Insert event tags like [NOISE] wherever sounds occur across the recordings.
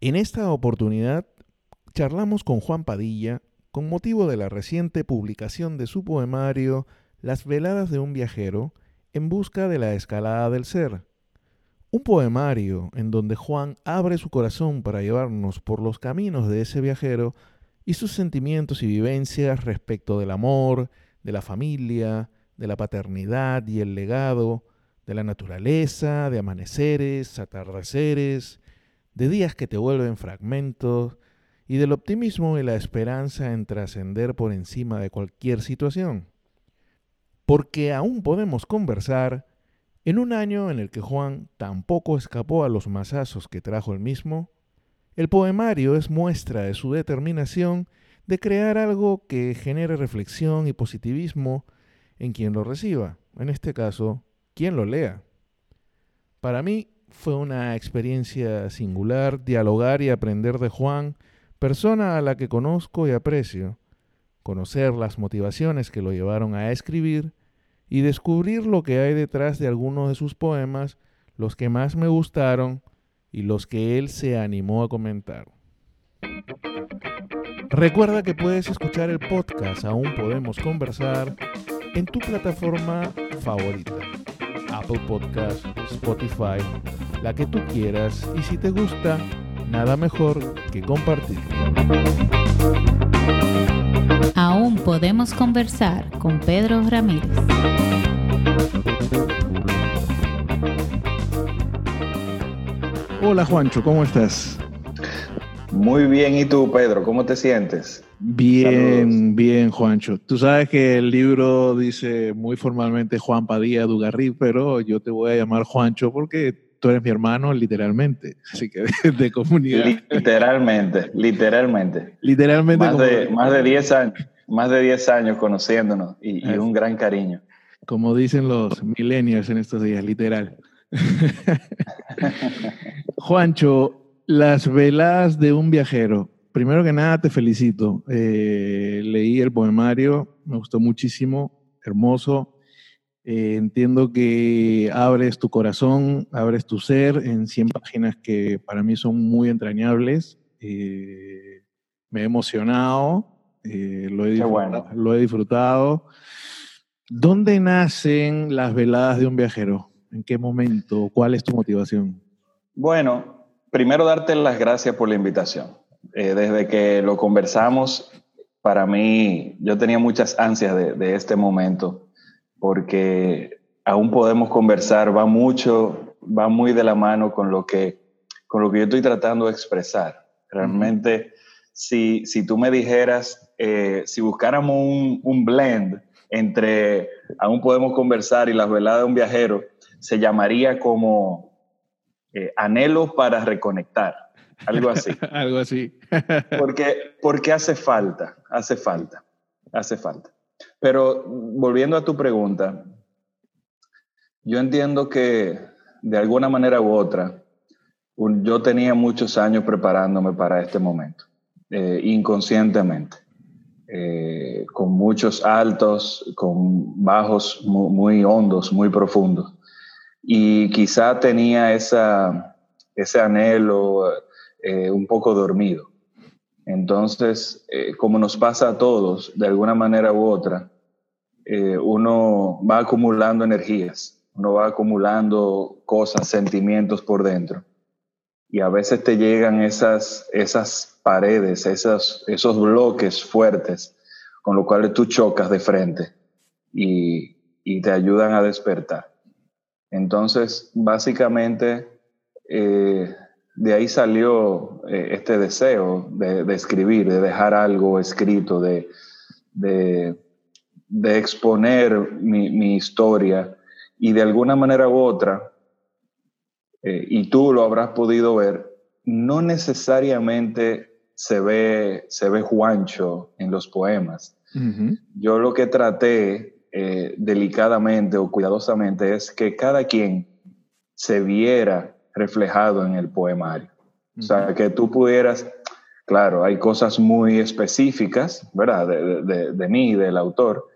En esta oportunidad charlamos con Juan Padilla con motivo de la reciente publicación de su poemario Las veladas de un viajero en busca de la escalada del ser. Un poemario en donde Juan abre su corazón para llevarnos por los caminos de ese viajero y sus sentimientos y vivencias respecto del amor, de la familia, de la paternidad y el legado, de la naturaleza, de amaneceres, atardeceres, de días que te vuelven fragmentos, y del optimismo y la esperanza en trascender por encima de cualquier situación. Porque aún podemos conversar en un año en el que Juan tampoco escapó a los masazos que trajo el mismo, el poemario es muestra de su determinación de crear algo que genere reflexión y positivismo en quien lo reciba, en este caso, quien lo lea. Para mí fue una experiencia singular dialogar y aprender de Juan, persona a la que conozco y aprecio, conocer las motivaciones que lo llevaron a escribir y descubrir lo que hay detrás de algunos de sus poemas, los que más me gustaron y los que él se animó a comentar. Recuerda que puedes escuchar el podcast Aún Podemos Conversar en tu plataforma favorita. Apple Podcast, Spotify, la que tú quieras y si te gusta, nada mejor que compartir. Aún podemos conversar con Pedro Ramírez. Hola Juancho, ¿cómo estás? Muy bien, ¿y tú, Pedro? ¿Cómo te sientes? Bien, bien, Juancho. Tú sabes que el libro dice muy formalmente Juan Padilla Dugarrí, pero yo te voy a llamar Juancho porque tú eres mi hermano, literalmente. Así que [LAUGHS] de, comunidad. Literalmente, literalmente. Literalmente. Más, de, más de 10 años, más de 10 años conociéndonos y, y un gran cariño. Como dicen los millennials en estos días, literal. [LAUGHS] [LAUGHS] Juancho, las velas de un viajero. Primero que nada, te felicito. Eh, leí el poemario, me gustó muchísimo, hermoso. Eh, entiendo que abres tu corazón, abres tu ser en 100 páginas que para mí son muy entrañables. Eh, me he emocionado, lo he, lo he disfrutado. ¿Dónde nacen las veladas de un viajero? ¿En qué momento? ¿Cuál es tu motivación? Bueno, primero darte las gracias por la invitación. Eh, desde que lo conversamos, para mí, yo tenía muchas ansias de, este momento, porque aún podemos conversar, va mucho, va muy de la mano con lo que, con lo que yo estoy tratando de expresar. Realmente, si, si tú me dijeras, eh, si buscáramos un, un blend entre aún podemos conversar y las veladas de un viajero, se llamaría como eh, anhelo para reconectar, algo así. [LAUGHS] algo así. porque, porque hace falta, hace falta, hace falta. Pero volviendo a tu pregunta, yo entiendo que de alguna manera u otra, yo tenía muchos años preparándome para este momento, eh, inconscientemente. Eh, con muchos altos, con bajos muy, muy, hondos, muy profundos. Y quizá tenía esa, ese anhelo eh, un poco dormido. Entonces, eh, como nos pasa a todos, de alguna manera u otra, eh, uno va acumulando energías, uno va acumulando cosas, sentimientos por dentro. Y a veces te llegan esas, esas paredes, esas, esos bloques fuertes con los cuales tú chocas de frente y, y te ayudan a despertar. Entonces, básicamente, de ahí salió eh, este deseo de, de, escribir, de dejar algo escrito, de, de, de exponer mi, mi, historia y de alguna manera u otra, eh, y tú lo habrás podido ver, no necesariamente se ve, se ve Juancho en los poemas. Uh -huh. Yo lo que traté eh, delicadamente o cuidadosamente es que cada quien se viera reflejado en el poemario. Uh -huh. O sea, que tú pudieras, claro, hay cosas muy específicas, ¿verdad? De, de, de mí, del autor,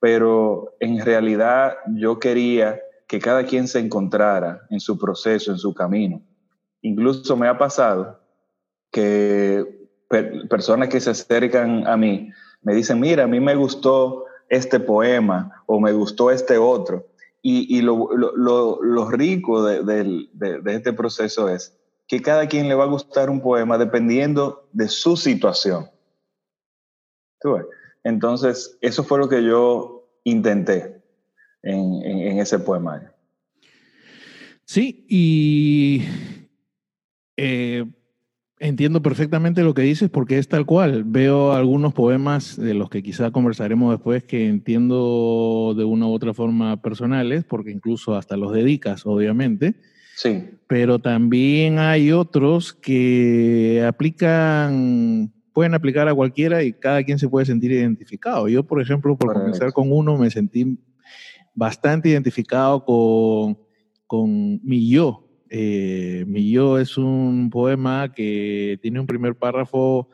pero en realidad yo quería que cada quien se encontrara en su proceso, en su camino. Incluso me ha pasado que personas que se acercan a mí me dicen, mira, a mí me gustó este poema o me gustó este otro. Y, lo, rico de, este proceso es que cada quien le va a gustar un poema dependiendo de su situación. Entonces, eso fue lo que yo intenté en, ese poemario. Sí, y eh, Entiendo perfectamente lo que dices porque es tal cual. Veo algunos poemas de los que quizá conversaremos después que entiendo de una u otra forma personales, porque incluso hasta los dedicas, obviamente. Sí. Pero también hay otros que aplican, pueden aplicar a cualquiera y cada quien se puede sentir identificado. Yo, por ejemplo, por comenzar con uno, me sentí bastante identificado con, con mi yo, eh, Mi yo es un poema que tiene un primer párrafo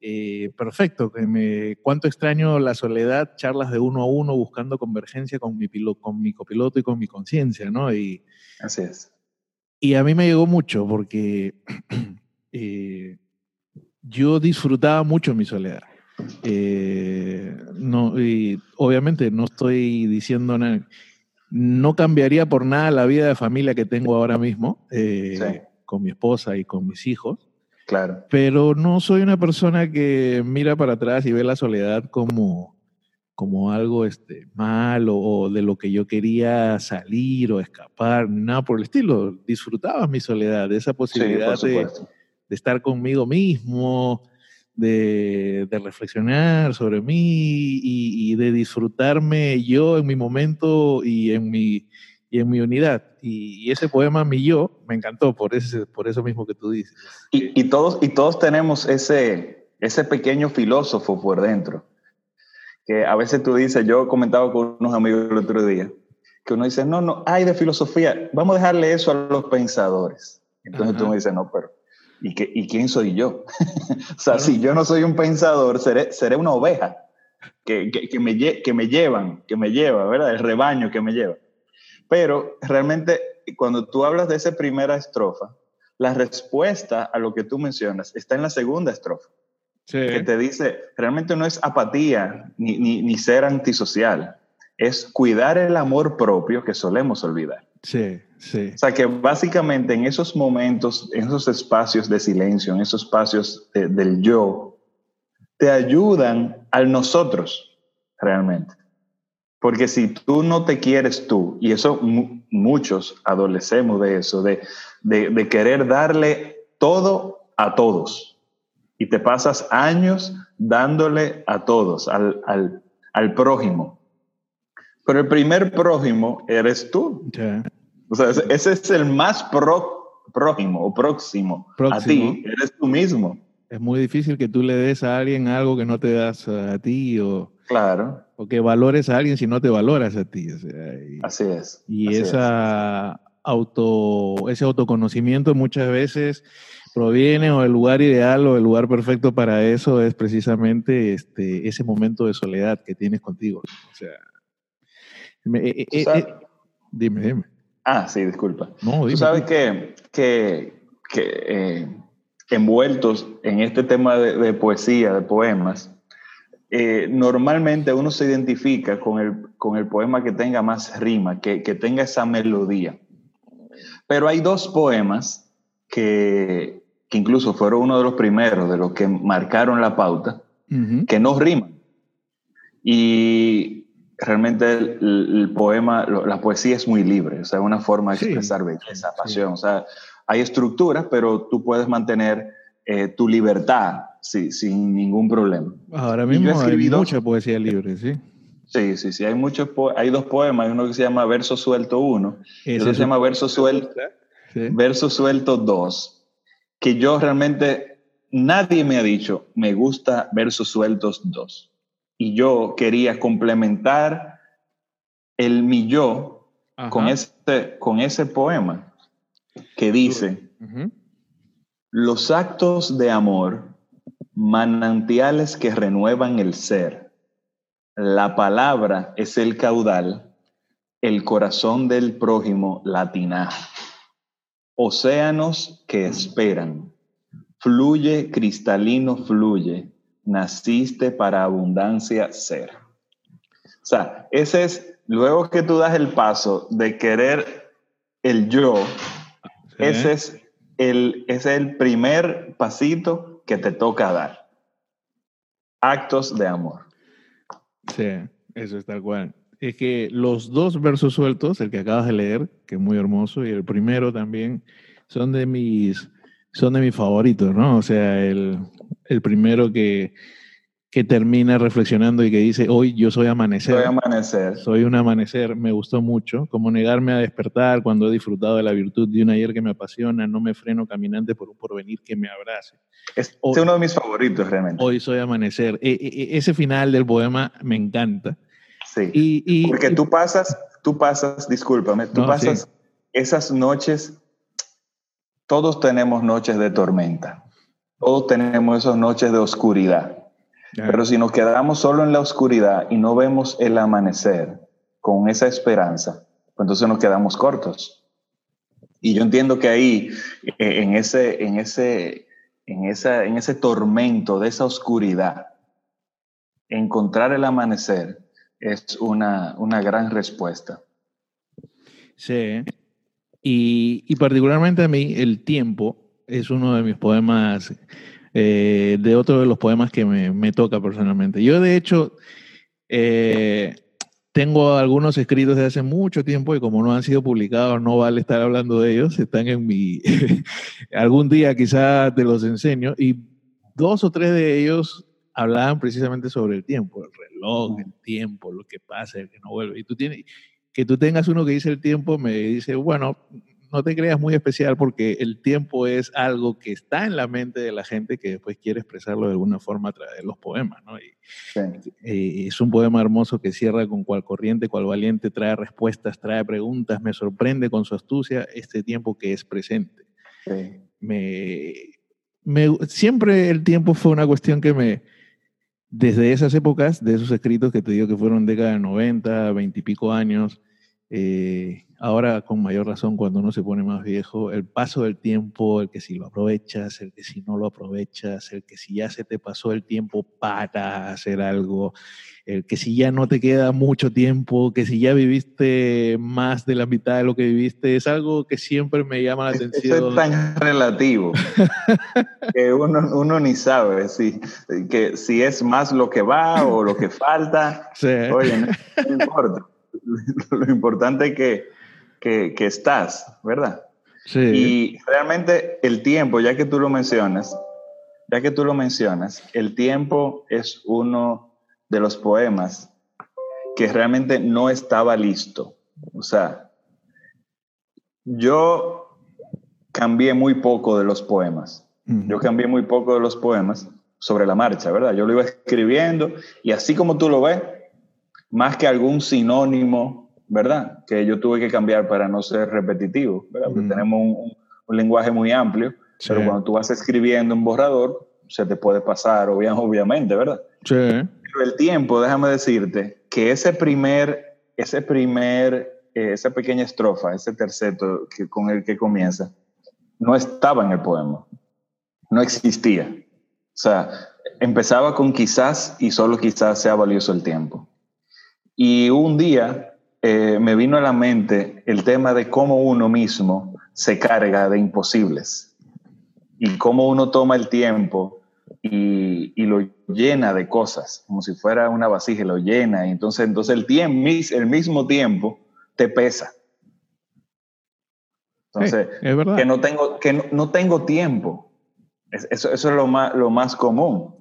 eh, perfecto, que me, cuánto extraño la soledad, charlas de uno a uno buscando convergencia con mi, con mi copiloto y con mi conciencia, ¿no? Y, Así es. Y a mí me llegó mucho porque [CLEARS THROAT] eh, yo disfrutaba mucho mi soledad. no, y obviamente no estoy diciendo nada no cambiaría por nada la vida de familia que tengo ahora mismo, eh, con mi esposa y con mis hijos. Claro. Pero no soy una persona que mira para atrás y ve la soledad como, como algo este, malo o de lo que yo quería salir o escapar, nada por el estilo. Disfrutaba mi soledad, esa posibilidad de, de, estar conmigo mismo, de, reflexionar sobre mí y, de disfrutarme yo en mi momento y en mi, y en mi unidad. Y, ese poema, Mi Yo, me encantó por, ese, por eso mismo que tú dices. Y, todos, y todos tenemos ese, ese pequeño filósofo por dentro. Que a veces tú dices, yo comentaba con unos amigos el otro día, que uno dice, no, no, hay de filosofía, vamos a dejarle eso a los pensadores. Entonces tú me dices, no, pero ¿Y, ¿Y quién soy yo? [LAUGHS] o sea, si yo no soy un pensador, seré, seré una oveja que, que, me, que me llevan, que me lleva, ¿verdad? El rebaño que me lleva. Pero realmente, cuando tú hablas de esa primera estrofa, la respuesta a lo que tú mencionas está en la segunda estrofa. Que te dice, realmente no es apatía ni, ni, ni ser antisocial, es cuidar el amor propio que solemos olvidar. Sí, sí. O sea que básicamente en esos momentos, en esos espacios de silencio, en esos espacios del yo, te ayudan al nosotros realmente. Porque si tú no te quieres tú, y eso muchos adolecemos de eso, de, de, querer darle todo a todos, y te pasas años dándole a todos, al, al, al prójimo, pero el primer prójimo eres tú. O sea, ese, es el más prójimo o próximo, a ti, eres tú mismo. Es muy difícil que tú le des a alguien algo que no te das a ti o, claro. o que valores a alguien si no te valoras a ti. así es. Y esa auto, ese autoconocimiento muchas veces proviene o el lugar ideal o el lugar perfecto para eso es precisamente este, ese momento de soledad que tienes contigo. O sea, eh, eh, eh, dime, dime. Ah, sí, disculpa. No, Tú sabes que, que, que envueltos en este tema de, poesía, de poemas, normalmente uno se identifica con el, con el poema que tenga más rima, que, que tenga esa melodía. Pero hay dos poemas que, que, incluso fueron uno de los primeros, de los que marcaron la pauta, que no riman. Y realmente el, poema, la poesía es muy libre, o sea, es una forma de expresar belleza, pasión, o sea, hay estructuras, pero tú puedes mantener eh, tu libertad sin ningún problema. Ahora mismo hay mucha poesía libre, ¿sí? Sí, sí, sí, hay muchos, hay dos poemas, hay uno que se llama Verso Suelto 1, y otro se llama Verso Suelto, Verso Suelto 2, que yo realmente, nadie me ha dicho, me gusta Versos Sueltos 2 y yo quería complementar el mi yo con ese, con ese poema que dice, los actos de amor, manantiales que renuevan el ser, la palabra es el caudal, el corazón del prójimo latina, océanos que esperan, fluye, cristalino, fluye, naciste para abundancia ser. O sea, ese es, luego que tú das el paso de querer el yo, ese, es el, ese es el primer pasito que te toca dar. Actos de amor. Sí, eso es tal cual. Es que los dos versos sueltos, el que acabas de leer, que es muy hermoso, y el primero también, son de mis, son de mis favoritos, ¿no? O sea, el, el primero que, que termina reflexionando y que dice, hoy yo soy amanecer. Soy amanecer. Soy un amanecer, me gustó mucho, como negarme a despertar cuando he disfrutado de la virtud de un ayer que me apasiona, no me freno caminante por un porvenir que me abrace. Es, uno de mis favoritos realmente. Hoy soy amanecer. E, e, e, ese final del poema me encanta. Sí. Y, Porque tú pasas, tú pasas, discúlpame, tú pasas esas noches, todos tenemos noches de tormenta, todos tenemos esas noches de oscuridad. Pero si nos quedamos solo en la oscuridad y no vemos el amanecer con esa esperanza, pues entonces nos quedamos cortos. Y yo entiendo que ahí, eh, en ese, en ese, en esa, en ese tormento de esa oscuridad, encontrar el amanecer es una, una gran respuesta. Sí. Y, y, particularmente a mí, el tiempo es uno de mis poemas, eh, de otro de los poemas que me, me toca personalmente. Yo, de hecho, eh, tengo algunos escritos de hace mucho tiempo y como no han sido publicados, no vale estar hablando de ellos. Están en mi. [LAUGHS] Algún día quizás te los enseño. Y dos o tres de ellos hablaban precisamente sobre el tiempo, el reloj, el tiempo, lo que pasa, el que no vuelve. Y tú tienes, que tú tengas uno que dice el tiempo, me dice, bueno, no te creas muy especial porque el tiempo es algo que está en la mente de la gente que después quiere expresarlo de alguna forma a través de los poemas, ¿no? Y, eh, es un poema hermoso que cierra con cual corriente, cual valiente, trae respuestas, trae preguntas, me sorprende con su astucia este tiempo que es presente. Me, me, siempre el tiempo fue una cuestión que me, desde esas épocas, de esos escritos que te digo que fueron década de 90, 20 y pico años, eh, ahora con mayor razón cuando uno se pone más viejo, el paso del tiempo, el que si lo aprovechas, el que si no lo aprovechas, el que si ya se te pasó el tiempo para hacer algo, el que si ya no te queda mucho tiempo, que si ya viviste más de la mitad de lo que viviste, es algo que siempre me llama la atención. Eso es tan relativo [LAUGHS] que uno, uno, ni sabe si, que, si es más lo que va o lo que falta. Oye, no importa. [LAUGHS] lo importante es que, que, estás, ¿verdad? Sí. Y realmente el tiempo, ya que tú lo mencionas, ya que tú lo mencionas, el tiempo es uno de los poemas que realmente no estaba listo. O sea, yo cambié muy poco de los poemas. Yo cambié muy poco de los poemas sobre la marcha, ¿verdad? Yo lo iba escribiendo y así como tú lo ves, más que algún sinónimo, ¿verdad? Que yo tuve que cambiar para no ser repetitivo, ¿verdad? Porque tenemos un, lenguaje muy amplio, pero cuando tú vas escribiendo un borrador, se te puede pasar, [LAUGHS] obviamente, ¿verdad? Sí. Pero el tiempo, déjame decirte, que ese primer, ese primer, eh, esa pequeña estrofa, ese terceto que, con el que comienza, no estaba en el poema, no existía. O sea, empezaba con quizás y solo quizás sea valioso el tiempo. Y un día eh, me vino a la mente el tema de cómo uno mismo se carga de imposibles y cómo uno toma el tiempo y, lo llena de cosas, como si fuera una vasija, lo llena. Y entonces, entonces el, tiempo, el mismo tiempo te pesa. Entonces, que no tengo, que no, tengo tiempo. Eso, eso, es lo más, lo más común.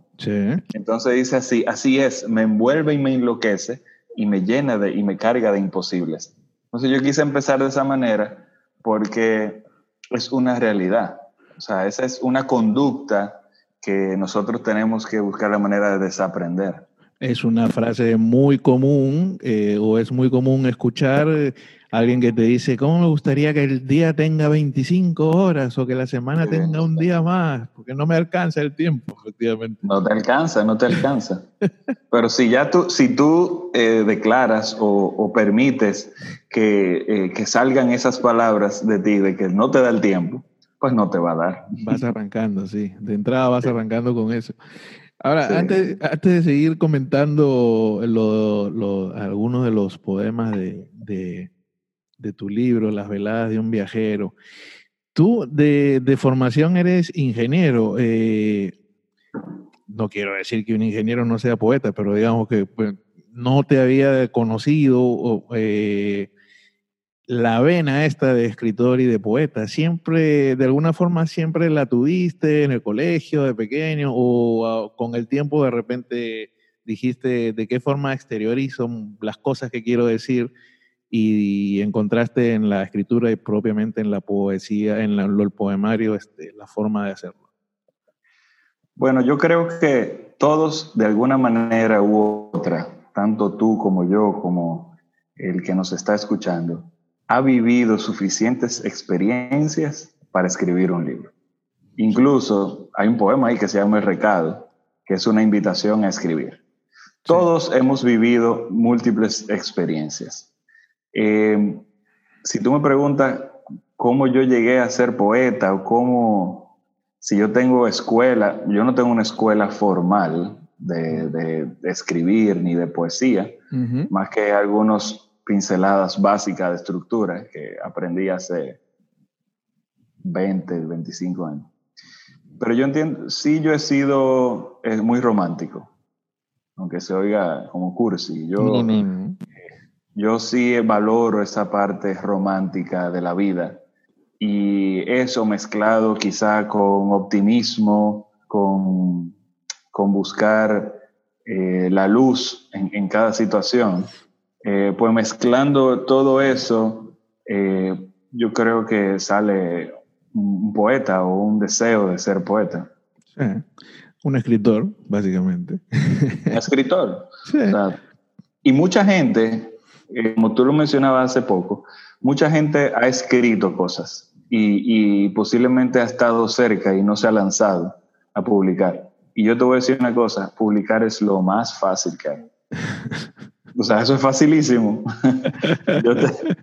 Entonces dice así, así es, me envuelve y me enloquece y me llena de, y me carga de imposibles. Entonces yo quise empezar de esa manera porque es una realidad. O sea, esa es una conducta que nosotros tenemos que buscar la manera de desaprender. Es una frase muy común eh, o es muy común escuchar Alguien que te dice, ¿cómo me gustaría que el día tenga 25 horas o que la semana tenga un día más? Porque no me alcanza el tiempo, efectivamente. No te alcanza, no te alcanza. Pero si ya tú, si tú eh, declaras o, permites que, eh, que, salgan esas palabras de ti, de que no te da el tiempo, pues no te va a dar. Vas arrancando, sí. De entrada vas arrancando con eso. Ahora, antes, antes de seguir comentando algunos de los poemas de, tu libro, Las veladas de un viajero, tú de, formación eres ingeniero. Eh, no quiero decir que un ingeniero no sea poeta, pero digamos que pues, no te había conocido eh, la vena esta de escritor y de poeta. Siempre, de alguna forma, siempre la tuviste en el colegio de pequeño o con el tiempo de repente dijiste de qué forma exteriorizo las cosas que quiero decir y encontraste en la escritura y propiamente en la poesía, en el poemario, este, la forma de hacerlo. Bueno, yo creo que todos de alguna manera u otra, tanto tú como yo, como el que nos está escuchando, ha vivido suficientes experiencias para escribir un libro. Incluso hay un poema ahí que se llama El Recado, que es una invitación a escribir. Todos hemos vivido múltiples experiencias. Eh, si tú me preguntas cómo yo llegué a ser poeta o cómo si yo tengo escuela, yo no tengo una escuela formal de, escribir ni de poesía, más que algunas pinceladas básicas de estructura que aprendí hace 20, 25 años. Pero yo entiendo, sí yo he sido es muy romántico, aunque se oiga como cursi. Yo, yo sí valoro esa parte romántica de la vida y eso mezclado quizá con optimismo, con, buscar eh, la luz en, cada situación, eh, pues mezclando todo eso, eh, yo creo que sale un, poeta o un deseo de ser poeta. Un escritor, básicamente. escritor. [LAUGHS] y mucha gente, como tú lo mencionabas hace poco, mucha gente ha escrito cosas y, posiblemente ha estado cerca y no se ha lanzado a publicar. Y yo te voy a decir una cosa, publicar es lo más fácil que hay. [LAUGHS] O sea, eso es facilísimo. [LAUGHS]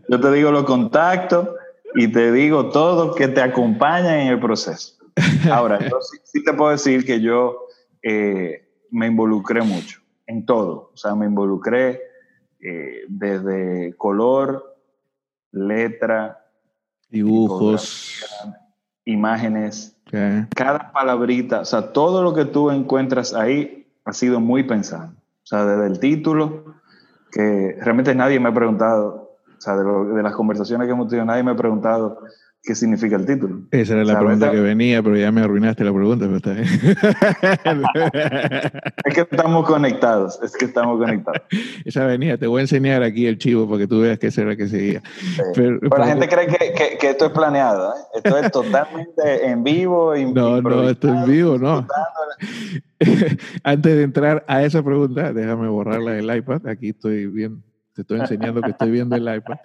yo, te, digo los contactos y te digo todo que te acompaña en el proceso. Ahora, yo sí, te puedo decir que yo eh, me involucré mucho en todo. O sea, me involucré eh, desde color, letra, Dibujos. Imágenes. Cada palabrita, o sea, todo lo que tú encuentras ahí ha sido muy pensado. O sea, desde el título, que realmente nadie me ha preguntado, o sea, de, de las conversaciones que hemos tenido, nadie me ha preguntado qué significa el título. Esa era la pregunta que venía, pero ya me arruinaste la pregunta, pero está bien. [LAUGHS] es que estamos conectados, es que estamos conectados. [LAUGHS] Esa venía, te voy a enseñar aquí el chivo para que tú veas qué será que seguía. Pero, la gente cree que, que, esto es planeado, ¿eh? esto es totalmente en vivo. [LAUGHS] No, no, esto es en vivo, no. Antes de entrar a esa pregunta, déjame borrarla del iPad, aquí estoy bien, te estoy enseñando que estoy viendo el iPad.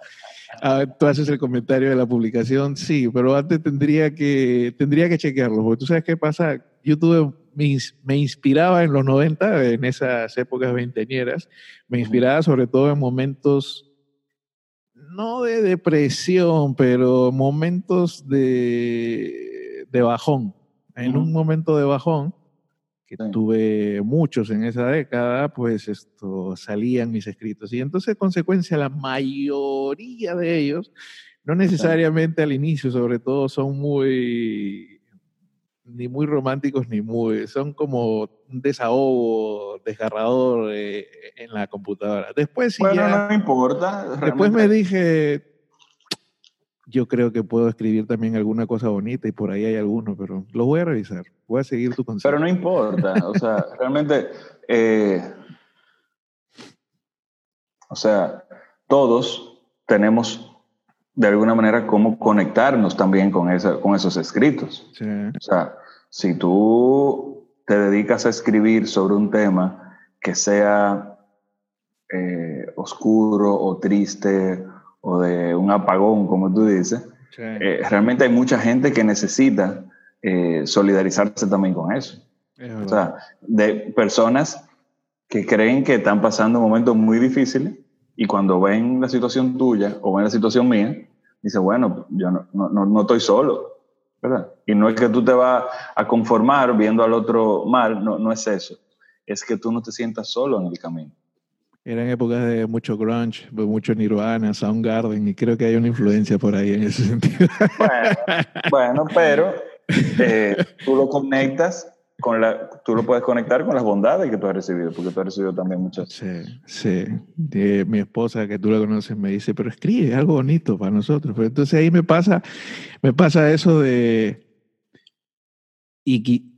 Ah, tú haces el comentario de la publicación, sí, pero antes tendría que, tendría que chequearlo, porque tú sabes qué pasa, YouTube me, me inspiraba en los 90, en esas épocas veinteñeras, me inspiraba sobre todo en momentos, no de depresión, pero momentos de, de bajón. En un momento de bajón, que tuve muchos en esa década, pues esto salían mis escritos. Y entonces, consecuencia, la mayoría de ellos, no necesariamente al inicio, sobre todo, son muy, ni muy románticos, ni muy, son como un desahogo desgarrador eh, en la computadora. Después bueno, no importa. Después me dije, yo creo que puedo escribir también alguna cosa bonita y por ahí hay alguno, pero lo voy a revisar. Voy a seguir tu consejo. Pero no importa, o sea, [LAUGHS] realmente, eh, o sea, todos tenemos de alguna manera cómo conectarnos también con, esa, con esos escritos. O sea, si tú te dedicas a escribir sobre un tema que sea eh, oscuro o triste o de un apagón, como tú dices, eh, realmente hay mucha gente que necesita eh, solidarizarse también con eso. O sea, de personas que creen que están pasando momentos muy difíciles y cuando ven la situación tuya o ven la situación mía, dicen, bueno, yo no, no, no estoy solo. ¿verdad? Y no es que tú te vas a conformar viendo al otro mal, no, no es eso. Es que tú no te sientas solo en el camino. Eran épocas de mucho grunge, de mucho Nirvana, Soundgarden, y creo que hay una influencia por ahí en ese [LAUGHS] sentido. Bueno, pero eh, tú lo conectas con la, tú lo puedes conectar con las bondades que tú has recibido, porque tú has recibido también muchas. Sí, sí. mi esposa, que tú la conoces, me dice, pero escribe algo bonito para nosotros. Pero entonces ahí me pasa, me pasa eso de... Y,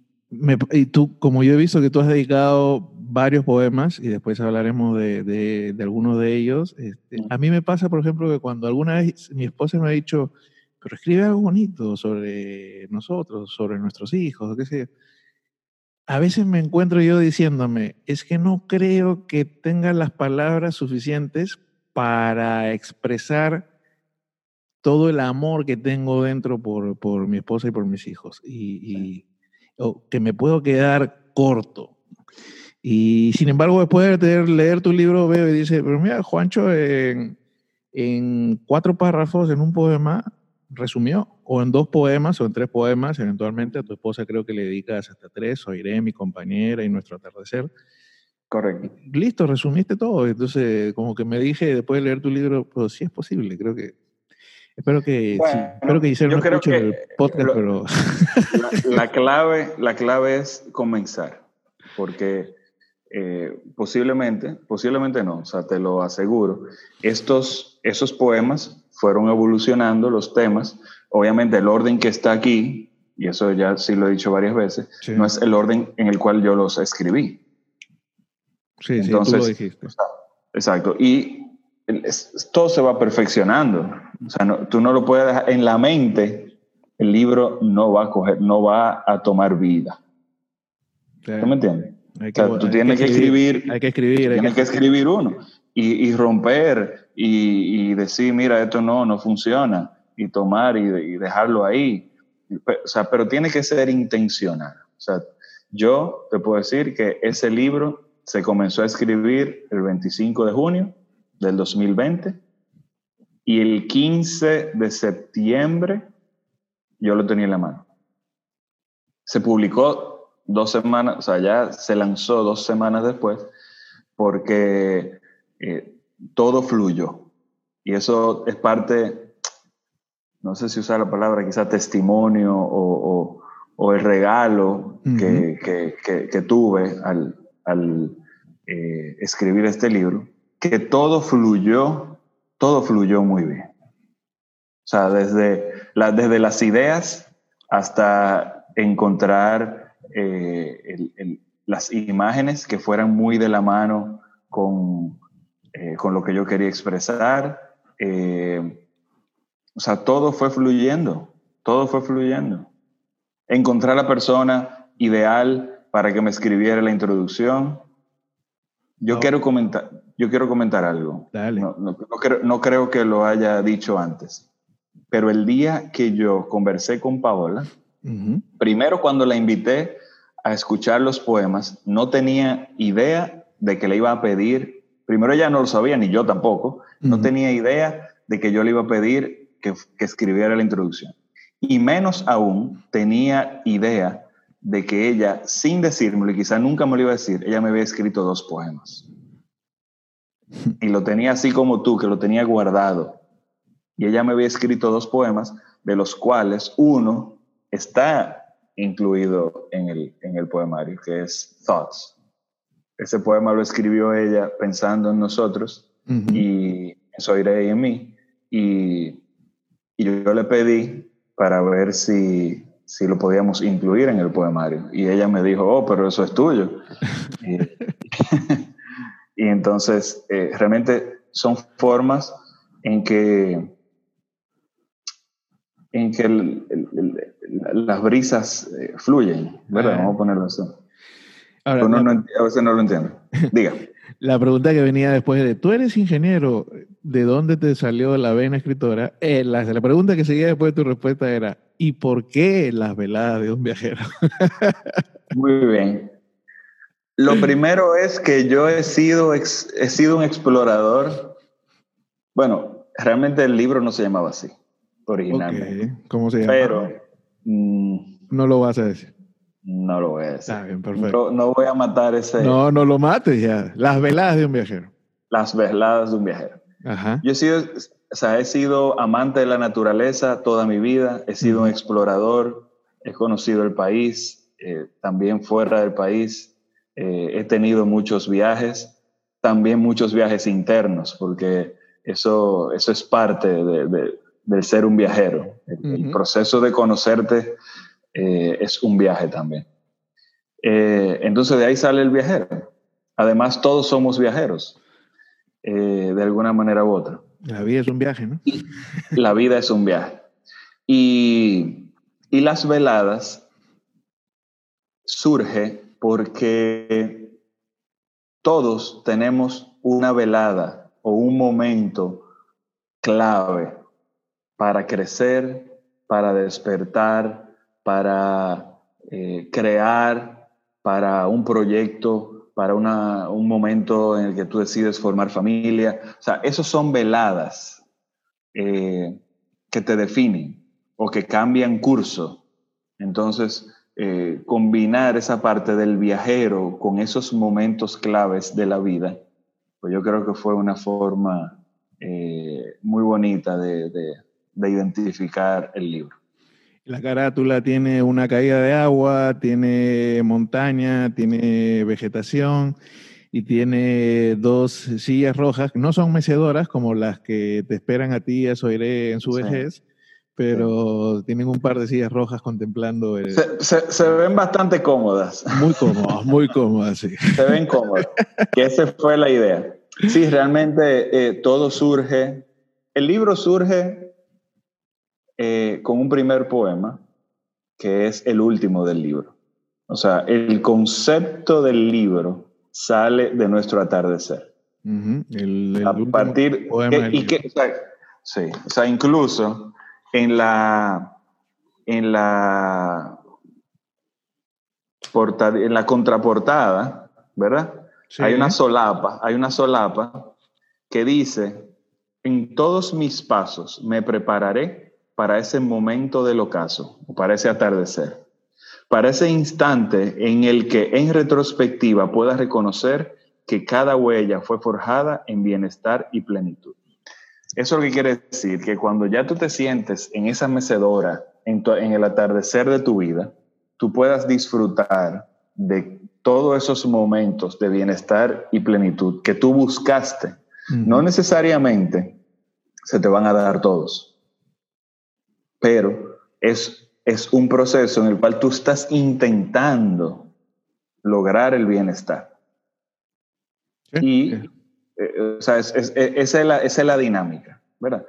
y tú, como yo he visto que tú has dedicado varios poemas y después hablaremos de, de, algunos de ellos. Este, a mí me pasa, por ejemplo, que cuando alguna vez mi esposa me ha dicho, pero escribe algo bonito sobre nosotros, sobre nuestros hijos, qué sé A veces me encuentro yo diciéndome, es que no creo que tenga las palabras suficientes para expresar todo el amor que tengo dentro por, por mi esposa y por mis hijos. Y, y que me puedo quedar corto. Y sin embargo, después de leer tu libro, veo y dice, pero mira, Juancho en, en cuatro párrafos, en un poema, resumió, o en dos poemas o en tres poemas, eventualmente a tu esposa creo que le dedicas hasta tres, Oiré, mi compañera y nuestro atardecer. Correcto. Listo, resumiste todo. Entonces, como que me dije, después de leer tu libro, pues sí es posible, creo que... Espero que, sí, espero que hicieron no el podcast, pero... [LAUGHS] La, clave, la clave es comenzar, porque eh, posiblemente, posiblemente no, o sea, te lo aseguro, estos, esos poemas fueron evolucionando, los temas, obviamente el orden que está aquí, y eso ya sí lo he dicho varias veces, no es el orden en el cual yo los escribí. Sí, Entonces, sí, tú lo dijiste. exacto, y todo se va perfeccionando, o sea, tú no lo puedes dejar en la mente, el libro no va a coger, no va a tomar vida. ¿Tú me entiendes? Tú tienes que, escribir, hay que escribir, tienes que, escribir uno y, romper y, decir, mira, esto no, no funciona y tomar y, dejarlo ahí. O sea, pero tiene que ser intencional. O sea, yo te puedo decir que ese libro se comenzó a escribir el 25 de junio del 2020 y el 15 de septiembre yo lo tenía en la mano. Se publicó dos semanas, o sea, ya se lanzó dos semanas después, porque eh, todo fluyó. Y eso es parte, no sé si usar la palabra, quizá testimonio o, el regalo que, tuve al, eh, escribir este libro, que todo fluyó, todo fluyó muy bien. O sea, desde, la, desde las ideas hasta encontrar eh, las imágenes que fueran muy de la mano con, eh, con lo que yo quería expresar. Eh, o sea, todo fue fluyendo, todo fue fluyendo. Encontrar la persona ideal para que me escribiera la introducción. Yo, quiero, comentar, yo quiero comentar algo. No, no, creo, no creo que lo haya dicho antes, pero el día que yo conversé con Paola, Primero, cuando la invité a escuchar los poemas, no tenía idea de que le iba a pedir, primero ella no lo sabía, ni yo tampoco, no tenía idea de que yo le iba a pedir que, escribiera la introducción. Y menos aún tenía idea de que ella, sin decírmelo, y quizá nunca me lo iba a decir, ella me había escrito dos poemas. Y lo tenía así como tú, que lo tenía guardado. Y ella me había escrito dos poemas, de los cuales uno está incluido en el, en el poemario, que es Thoughts. Ese poema lo escribió ella pensando en nosotros y en Soiré y en mí. Y, yo, le pedí para ver si, si lo podíamos incluir en el poemario. Y ella me dijo, oh, pero eso es tuyo. [LAUGHS] [LAUGHS] y, entonces, eh, realmente son formas en que, en que el, las brisas eh, fluyen, ¿verdad? Vamos a ponerlo así. a veces no lo entiende. [LAUGHS] Diga. La pregunta que venía después de, tú eres ingeniero, ¿de dónde te salió la vena escritora? Eh, la, la, pregunta que seguía después de tu respuesta era, ¿y por qué las veladas de un viajero? [LAUGHS] Muy bien. Lo primero es que yo he sido, he sido un explorador. Bueno, realmente el libro no se llamaba así, originalmente. ¿Cómo se llama? Pero Mm, No lo vas a decir. no lo voy a decir. Está bien, perfecto. No, no voy a matar ese, No, no lo mates ya. Las veladas de un viajero. las veladas de un viajero. Ajá. Yo he sido, o sea, he sido amante de la naturaleza toda mi vida, he sido un explorador, he conocido el país, eh, también fuera del país, eh, he tenido muchos viajes, también muchos viajes internos, porque eso, eso es parte de- de- del ser un viajero. El, proceso de conocerte eh, es un viaje también. Eh, entonces de ahí sale el viajero. Además, todos somos viajeros, eh, de alguna manera u otra. La vida es un viaje, ¿no? La vida es un viaje. Y, y las veladas surge porque todos tenemos una velada o un momento clave para crecer, para despertar, para eh, crear, para un proyecto, para una- un momento en el que tú decides formar familia. O sea, esos son veladas eh, que te definen o que cambian curso. Entonces, eh, combinar esa parte del viajero con esos momentos claves de la vida, pues yo creo que fue una forma muy bonita de- de identificar el libro. La carátula tiene una caída de agua, tiene montaña, tiene vegetación y tiene dos sillas rojas. No son mecedoras como las que te esperan a ti a Soiré en su Sí. vejez, pero tienen un par de sillas rojas contemplando el... Se, se- se ven bastante cómodas, Muy cómodas, muy cómodas, sí. [LAUGHS] se ven cómodas, que esa fue la idea. Sí, realmente eh, todo surge, el libro surge eh, con un primer poema, que es el último del libro. O sea, el concepto del libro sale de nuestro atardecer. Ujú, el- el a partir poema que- del y que, libro. o sea, sí, o sea, incluso en la en la portada, en la contraportada, ¿verdad? Sí. Hay una solapa, hay una solapa que dice, en todos mis pasos me prepararé para ese momento del ocaso, o para ese atardecer, para ese instante en el que en retrospectiva puedas reconocer que cada huella fue forjada en bienestar y plenitud. Eso lo que quiere decir que cuando ya tú te sientes en esa mecedora, en, tu- en el atardecer de tu vida, tú puedas disfrutar de todos esos momentos de bienestar y plenitud que tú buscaste. No necesariamente se te van a dar todos, pero es, es un proceso en el cual tú estás intentando lograr el bienestar. Sí, Y, sí. eh, o sea, es- es- es- esa, es la, esa es la dinámica, ¿verdad?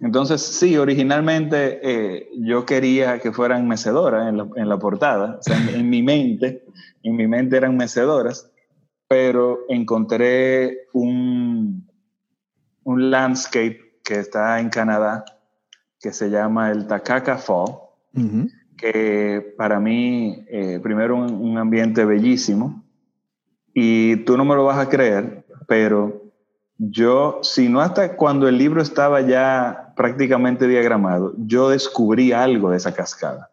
Entonces, sí, originalmente eh, yo quería que fueran mecedoras en la, en la portada, o sea, en, en mi mente, en mi mente eran mecedoras, pero encontré un, un landscape que está en Canadá, que se llama el Takaka Fall, Ujú. que para mí, eh, primero, un, un ambiente bellísimo. Y tú no me lo vas a creer, pero yo, si no hasta cuando el libro estaba ya prácticamente diagramado, yo descubrí algo de esa cascada.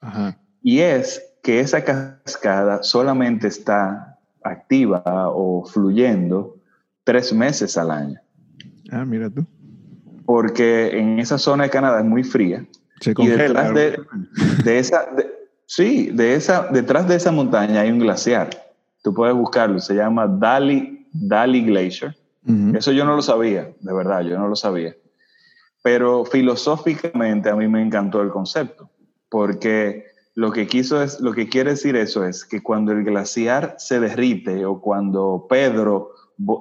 Ajá. Y es que esa cascada solamente está activa o fluyendo tres meses al año, Ah, mira tú. Porque en esa zona de Canadá es muy fría Se y detrás de, de esa, de- sí, de esa, detrás de esa montaña hay un glaciar. Tú puedes buscarlo, se llama Dali, Dali Glacier. Eso yo no lo sabía, de verdad, yo no lo sabía. Pero filosóficamente a mí me encantó el concepto, porque lo que quiso es, lo que quiere decir eso es que cuando el glaciar se derrite o cuando Pedro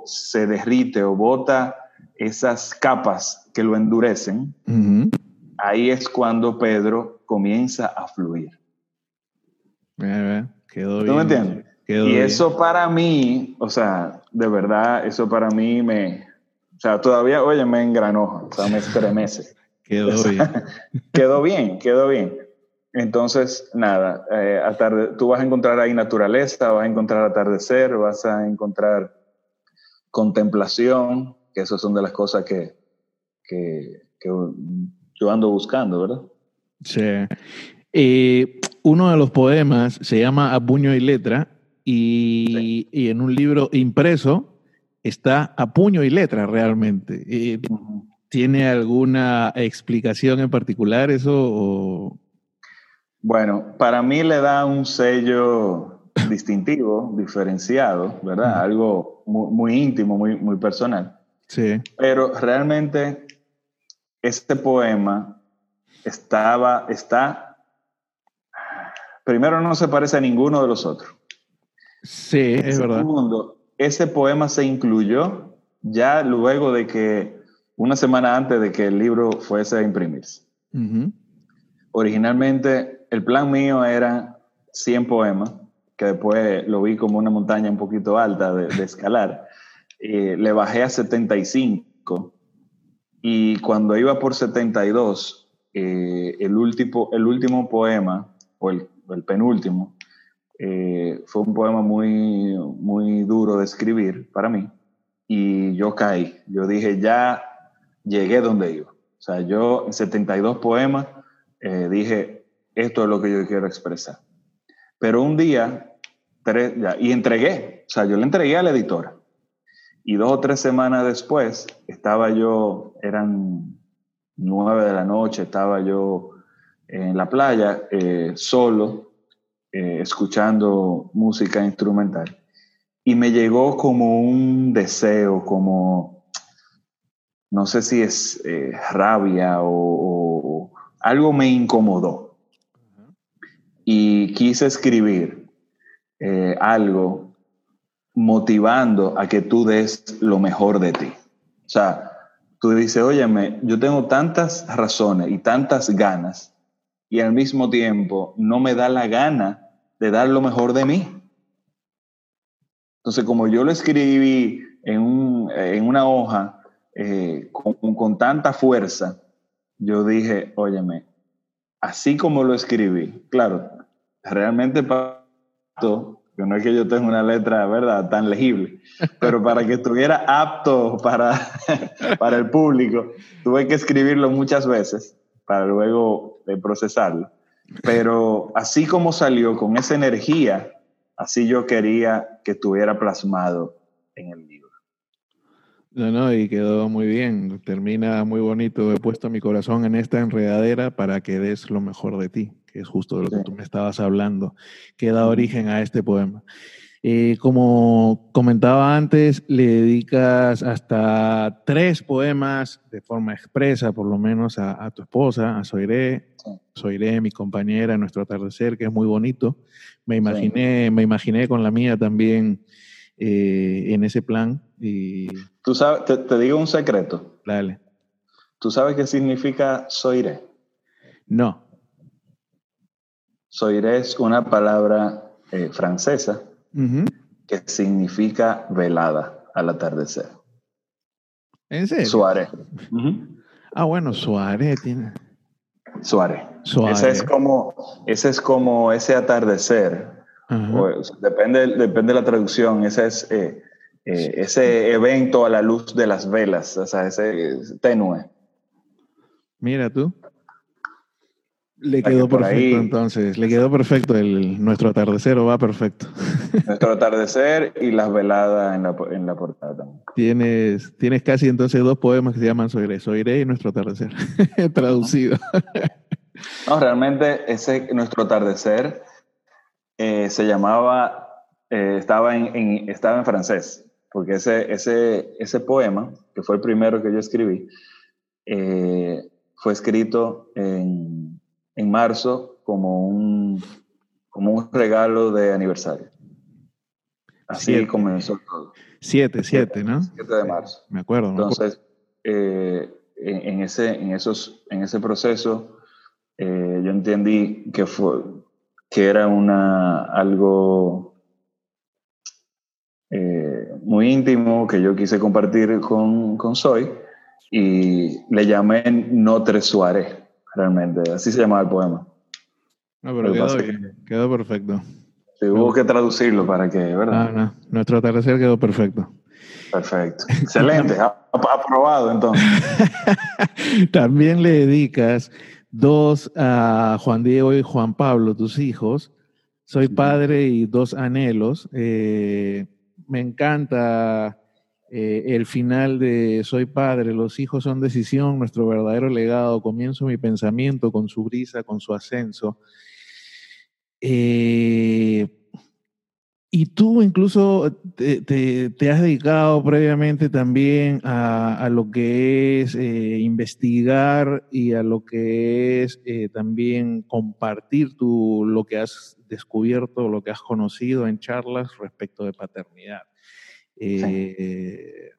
se derrite o bota esas capas que lo endurecen, ahí es cuando Pedro comienza a fluir. Quedó ¿Tú bien. me entiendes? Quedó Y bien. eso para mí, o sea, de verdad, eso para mí me, o sea, todavía, oye, me engranoja, o sea, me estremece. [LAUGHS] Quedó bien. [LAUGHS] quedó bien, quedó bien. Entonces, nada, eh, atarde- tú vas a encontrar ahí naturaleza, vas a encontrar atardecer, vas a encontrar contemplación, que esas son de las cosas que, que, que yo ando buscando, ¿verdad? Sí. Eh, uno de los poemas se llama A puño y letra y, y en un libro impreso está a puño y letra realmente. Eh, ¿Tiene alguna explicación en particular eso? O? Bueno, para mí le da un sello distintivo, diferenciado, ¿verdad? Algo muy, muy, íntimo, muy, muy personal. Sí. Pero realmente este poema estaba, está, primero no se parece a ninguno de los otros. Sí, es verdad. Segundo, ese poema se incluyó ya luego de que, una semana antes de que el libro fuese a imprimirse. Originalmente, el plan mío era 100 poemas, que después lo vi como una montaña un poquito alta de, escalar. Eh, le bajé a 75 y cuando iba por 72, eh, el, último, el último poema, o el, penúltimo, eh, fue un poema muy, muy duro de escribir para mí y yo caí. Yo dije, ya llegué donde iba. O sea, yo en 72 poemas eh, dije, esto es lo que yo quiero expresar. Pero un día, y entregué, o sea, yo le entregué a la editora. Y dos o tres semanas después, estaba yo, eran nueve de la noche, estaba yo en la playa, eh, solo, eh, escuchando música instrumental. Y me llegó como un deseo, como, no sé si es eh, rabia o, algo me incomodó. Y quise escribir eh, algo motivando a que tú des lo mejor de ti. O sea, tú dices, óyeme, yo tengo tantas razones y tantas ganas y al mismo tiempo no me da la gana de dar lo mejor de mí. Entonces, como yo lo escribí en, una hoja eh, con, tanta fuerza, yo dije, óyeme, así como lo escribí, claro, realmente para no es que yo tenga una letra, ¿verdad?, tan legible, pero para que estuviera apto para, [LAUGHS] para el público, tuve que escribirlo muchas veces para luego eh, procesarlo. Pero así como salió con esa energía, así yo quería que estuviera plasmado en el libro. No, no, y quedó muy bien. Termina muy bonito. He puesto mi corazón en esta enredadera para que des lo mejor de ti, que es justo de lo que tú me estabas hablando, que da origen a este poema. Eh, como comentaba antes, le dedicas hasta tres poemas de forma expresa, por lo menos a, tu esposa, a Soiré. Soiré, mi compañera, nuestro atardecer, que es muy bonito. Me imaginé, me imaginé con la mía también eh, en ese plan. Y... Tú sabes, te, digo un secreto. Dale. ¿Tú sabes qué significa Soiré? No. Soiré es una palabra eh, francesa que significa velada al atardecer. ¿En serio? Suárez. Ah, bueno, Suárez tiene. Suárez. Ese es como, ese es como ese atardecer. Depende, depende de la traducción. Ese es eh, eh, ese evento a la luz de las velas, o sea, ese tenue. Mira tú. Le quedó perfecto entonces, le quedó perfecto el, nuestro atardecer o va perfecto. [LAUGHS] Nuestro atardecer y las veladas en la, en la portada. Tienes, tienes casi entonces dos poemas que se llaman Soiré, Soiré y nuestro atardecer, [LAUGHS] traducido. No, realmente ese nuestro atardecer eh, se llamaba, eh, estaba, en, estaba en francés, porque ese, ese, ese poema, que fue el primero que yo escribí, eh, fue escrito en en marzo como un, como un regalo de aniversario. Así comenzó todo. 7, 7, ¿no? 7 de marzo. Me acuerdo. Entonces, eh, en, ese, en, esos, en ese proceso, eh, yo entendí que, fue, que era una, algo eh, muy íntimo que yo quise compartir con, con Soy y le llamé Notre Suárez realmente. Así se llamaba el poema. No, pero quedó, quedó perfecto. Sí, hubo que traducirlo para que, ¿verdad? No. Nuestro atardecer quedó perfecto. Perfecto. Excelente. [LAUGHS] Aprobado entonces. [LAUGHS] También le dedicas Dos, a Juan Diego y Juan Pablo, tus hijos. Soy padre y dos anhelos. Eh, me encanta eh, el final de Soy padre, los hijos son decisión, nuestro verdadero legado. Comienzo mi pensamiento con su brisa, con su ascenso. Eh, y tú incluso te, has dedicado previamente también a, lo que es eh, investigar y a lo que es eh, también compartir tu, lo que has descubierto, lo que has conocido en charlas respecto de paternidad. Eh,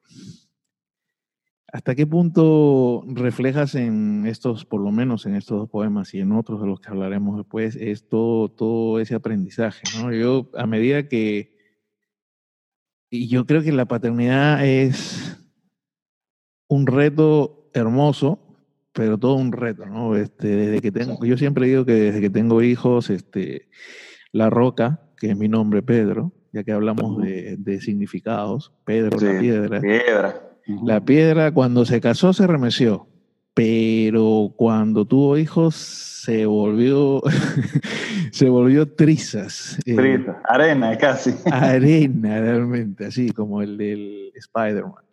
¿Hasta qué punto reflejas en estos, por lo menos en estos dos poemas y en otros de los que hablaremos después, es todo, ese aprendizaje? ¿no? Yo, a medida que... Y yo creo que la paternidad es un reto hermoso, pero todo un reto, ¿no? Este, desde que tengo, yo siempre digo que desde que tengo hijos, este, La Roca, que es mi nombre, Pedro, ya que hablamos de, significados, Pedro, la piedra. Piedra la piedra cuando se casó se remeció, pero cuando tuvo hijos se volvió, [LAUGHS] se volvió trizas. Eh, trizas, arena casi. Arena realmente, así como el del Spider-Man.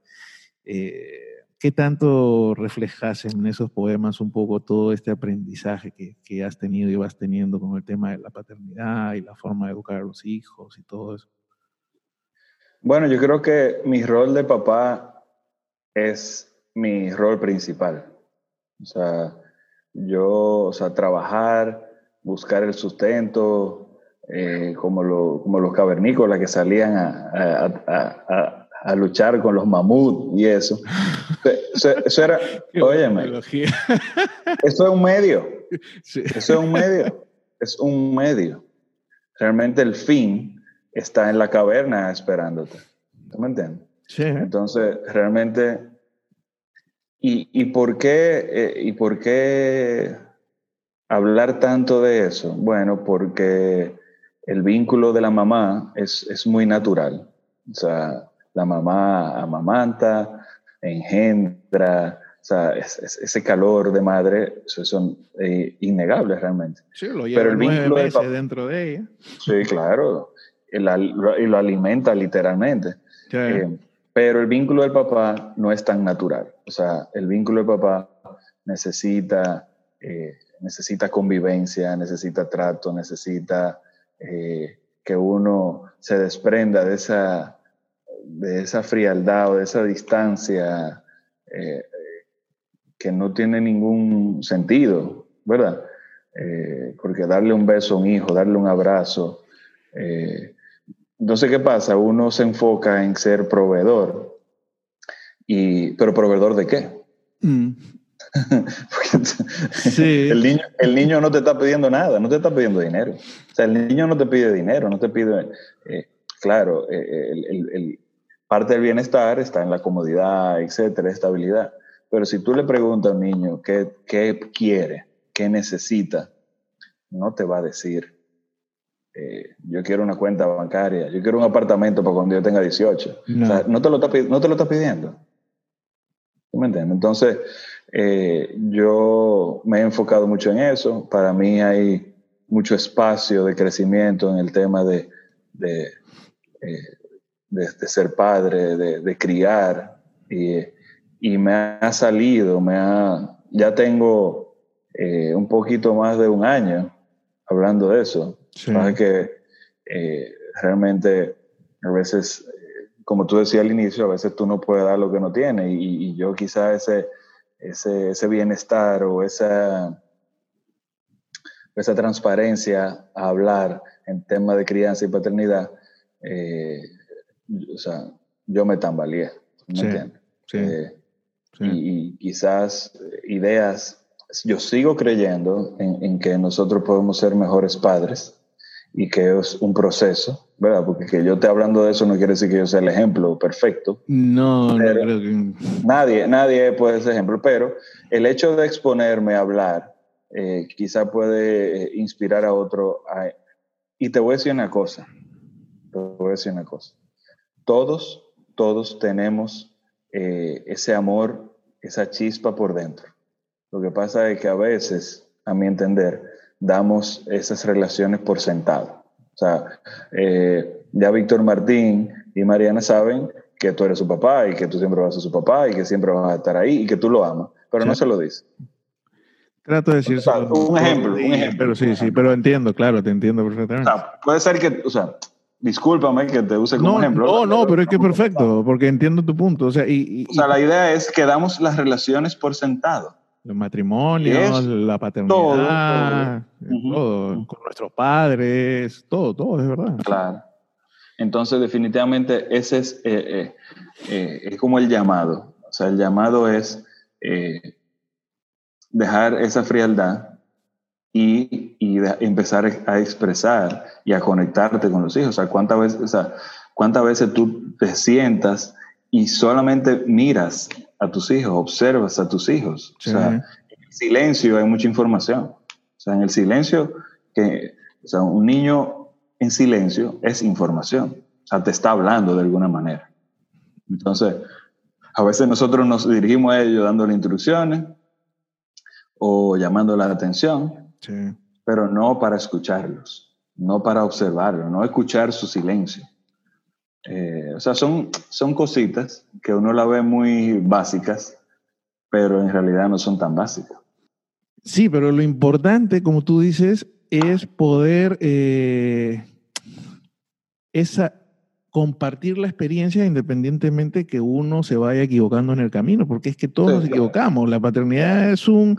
Eh, ¿Qué tanto reflejas en esos poemas un poco todo este aprendizaje que, que, has tenido y vas teniendo con el tema de la paternidad y la forma de educar a los hijos y todo eso? Bueno, yo creo que mi rol de papá es mi rol principal. O sea, yo, o sea, trabajar, buscar el sustento, eh, como, lo, como los cavernícolas que salían a, luchar con los mamuts y eso. [LAUGHS] Eso, era, óyeme, eso es un medio. Eso es un medio. Es un medio. Realmente el fin está en la caverna esperándote. ¿Tú me entiendes? Entonces, realmente, ¿y, por qué, eh, ¿y por qué hablar tanto de eso? Bueno, porque el vínculo de la mamá es, es muy natural. O sea, la mamá amamanta, engendra, o sea, ese calor de madre, eso son eh, innegables realmente. Sí, lo lleva Pero el vínculo de dentro de ella. Sí, claro. Y lo, alimenta literalmente. Eh, pero el vínculo del papá no es tan natural. O sea, el vínculo del papá necesita, eh, necesita convivencia, necesita trato, necesita eh, que uno se desprenda de esa, de esa frialdad o de esa distancia eh, que no tiene ningún sentido, ¿verdad? porque darle un beso a un hijo, darle un abrazo, entonces, ¿qué pasa? Uno se enfoca en ser proveedor, y, pero proveedor de qué? Mm. [LAUGHS] el, niño, el niño no te está pidiendo nada, no te está pidiendo dinero. O sea, el niño no te pide dinero, no te pide, eh, claro, eh, el, parte del bienestar está en la comodidad, etcétera, estabilidad. Pero si tú le preguntas al niño qué, qué quiere, qué necesita, no te va a decir eh, yo quiero una cuenta bancaria, yo quiero un apartamento para cuando yo tenga 18. No, o sea, no, te, lo está, no te lo está pidiendo. ¿Tú me entiendes? Entonces, eh, yo me he enfocado mucho en eso. Para mí hay mucho espacio de crecimiento en el tema de, de, eh, de, ser padre, de, criar. Y, y, me ha salido, me ha, ya tengo un poquito más de un año hablando de eso. Sí. que eh, realmente a veces, como tú decías al inicio, a veces tú no puedes dar lo que no tienes y, yo quizá ese, ese, ese, bienestar o esa, esa transparencia a hablar en temas de crianza y paternidad, eh, o sea, yo me tambaleé, ¿me entiendes? Eh, y, quizás ideas, yo sigo creyendo en, en que nosotros podemos ser mejores padres, y que es un proceso, ¿verdad? Porque que yo esté hablando de eso no quiere decir que yo sea el ejemplo perfecto. No, no creo que... Nadie, nadie puede ser ejemplo, pero el hecho de exponerme a hablar eh, quizá puede eh, inspirar a otro. Y te voy a decir una cosa, te voy a decir una cosa. Todos, todos tenemos eh, ese amor, esa chispa por dentro. Lo que pasa es que a veces a mi entender, damos esas relaciones por sentado. O sea, eh, ya Víctor Martín y Mariana saben que tú eres su papá y que tú siempre vas a ser su papá y que siempre vas a estar ahí y que tú lo amas, pero no se lo dice. Trato de decir un ejemplo, un ejemplo. Pero sí, sí, pero entiendo, claro, te entiendo perfectamente. O sea, puede ser que, o sea, discúlpame que te use como ejemplo. No, no, pero es que es perfecto, porque entiendo tu punto. O sea, y, o sea, la idea es que damos las relaciones por sentado. Los matrimonios, la paternidad, todo, con nuestros padres, todo, todo, es verdad. Claro. Entonces, definitivamente, ese es, eh, eh, eh, es como el llamado. O sea, el llamado es dejar esa frialdad y, empezar a expresar y a conectarte con los hijos. O sea, ¿cuántas veces, o sea, cuántas veces tú te sientas y solamente miras a tus hijos, observas a tus hijos? O sea, en el silencio hay mucha información. O sea, en el silencio, que, o sea, un niño en silencio es información. O sea, te está hablando de alguna manera. Entonces, a veces nosotros nos dirigimos a ellos dándole instrucciones o llamando la atención, pero no para escucharlos, no para observarlos, no escuchar su silencio. Eh, o sea, son, son cositas que uno la ve muy básicas, pero en realidad no son tan básicas. Sí, pero lo importante, como tú dices, es poder eh, esa, compartir la experiencia independientemente que uno se vaya equivocando en el camino, porque es que todos nos equivocamos. La paternidad es un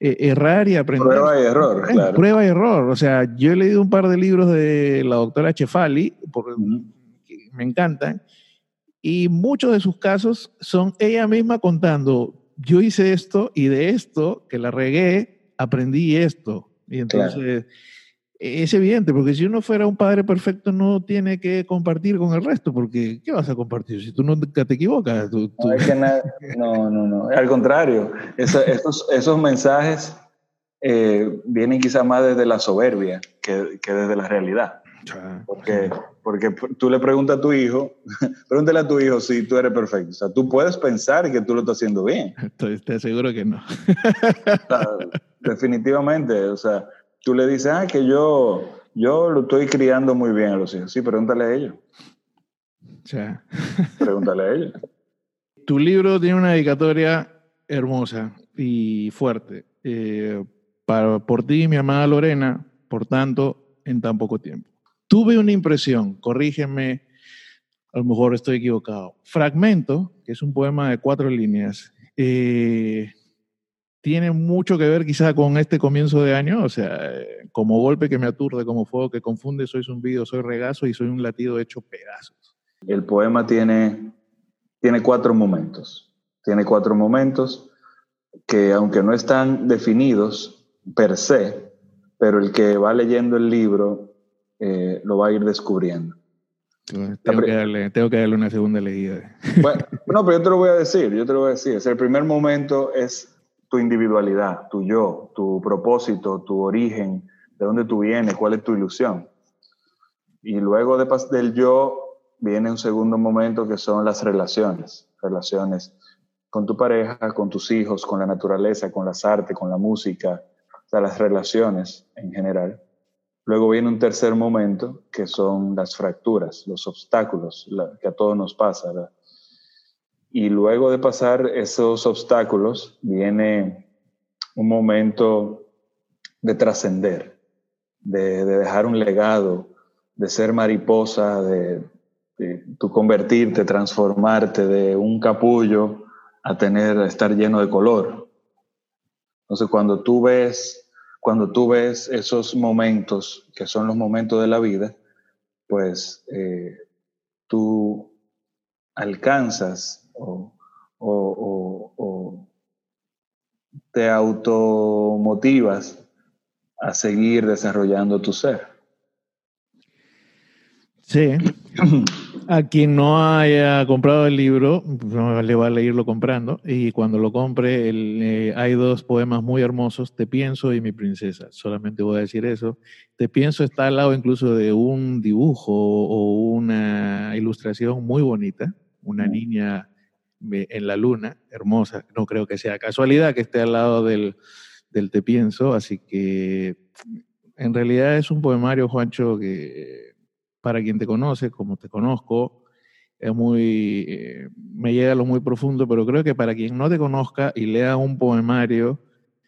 eh, errar y aprender. Prueba y error, claro. Prueba y error. O sea, yo he leído un par de libros de la doctora Chefali, porque me encantan, y muchos de sus casos son ella misma contando, yo hice esto y de esto, que la regué, aprendí esto. Y entonces es evidente, porque si uno fuera un padre perfecto no tiene que compartir con el resto, porque ¿qué vas a compartir si tú nunca te equivocas? No, no, no, Al contrario, esos, esos, mensajes eh, vienen quizá más desde la soberbia que, que desde la realidad. Porque, porque tú le preguntas a tu hijo, [LAUGHS] pregúntale a tu hijo si tú eres perfecto. O sea, tú puedes pensar que tú lo estás haciendo bien. Estoy, te aseguro que no. definitivamente, o sea, tú le dices, ah, que yo, yo lo estoy criando muy bien a los hijos. Sí, pregúntale a ellos. [LAUGHS] Pregúntale a ellos. Tu libro tiene una dedicatoria hermosa y fuerte. Eh, para, por ti, mi amada Lorena, por tanto, en tan poco tiempo. Tuve una impresión, corrígeme, a lo mejor estoy equivocado. Fragmento, que es un poema de cuatro líneas, eh, tiene mucho que ver quizá con este comienzo de año, o sea, como golpe que me aturde, como fuego que confunde, soy zumbido, soy regazo y soy un latido hecho pedazos. El poema tiene, tiene cuatro momentos, tiene cuatro momentos que aunque no están definidos per se, pero el que va leyendo el libro eh, lo va a ir descubriendo. Tengo que, darle, tengo que, darle, una segunda leída. Bueno, [LAUGHS] no, pero yo te lo voy a decir, yo te lo voy a decir. el primer momento es tu individualidad, tu yo, tu propósito, tu origen, de dónde tú vienes, cuál es tu ilusión. Y luego de, del yo viene un segundo momento que son las relaciones, relaciones con tu pareja, con tus hijos, con la naturaleza, con las artes, con la música, o sea, las relaciones en general. Luego viene un tercer momento, que son las fracturas, los obstáculos que a todos nos pasa. Y luego de pasar esos obstáculos, viene un momento de trascender, de, dejar un legado, de ser mariposa, de, de tú convertirte, transformarte de un capullo a tener, a estar lleno de color. Entonces, cuando tú ves cuando tú ves esos momentos, que son los momentos de la vida, pues eh, tú alcanzas o, o, te automotivas a seguir desarrollando tu ser. Sí. [CLEARS THROAT] A quien no haya comprado el libro, le va a irlo comprando. Y cuando lo compre, eh, hay dos poemas muy hermosos, Te pienso y mi princesa. Solamente voy a decir eso. Te pienso está al lado incluso de un dibujo o una ilustración muy bonita. Una niña en la luna, hermosa. No creo que sea casualidad que esté al lado del, del Te Pienso, así que en realidad es un poemario, Juancho, que para quien te conoce, como te conozco, es muy, eh, me llega a lo muy profundo, pero creo que para quien no te conozca y lea un poemario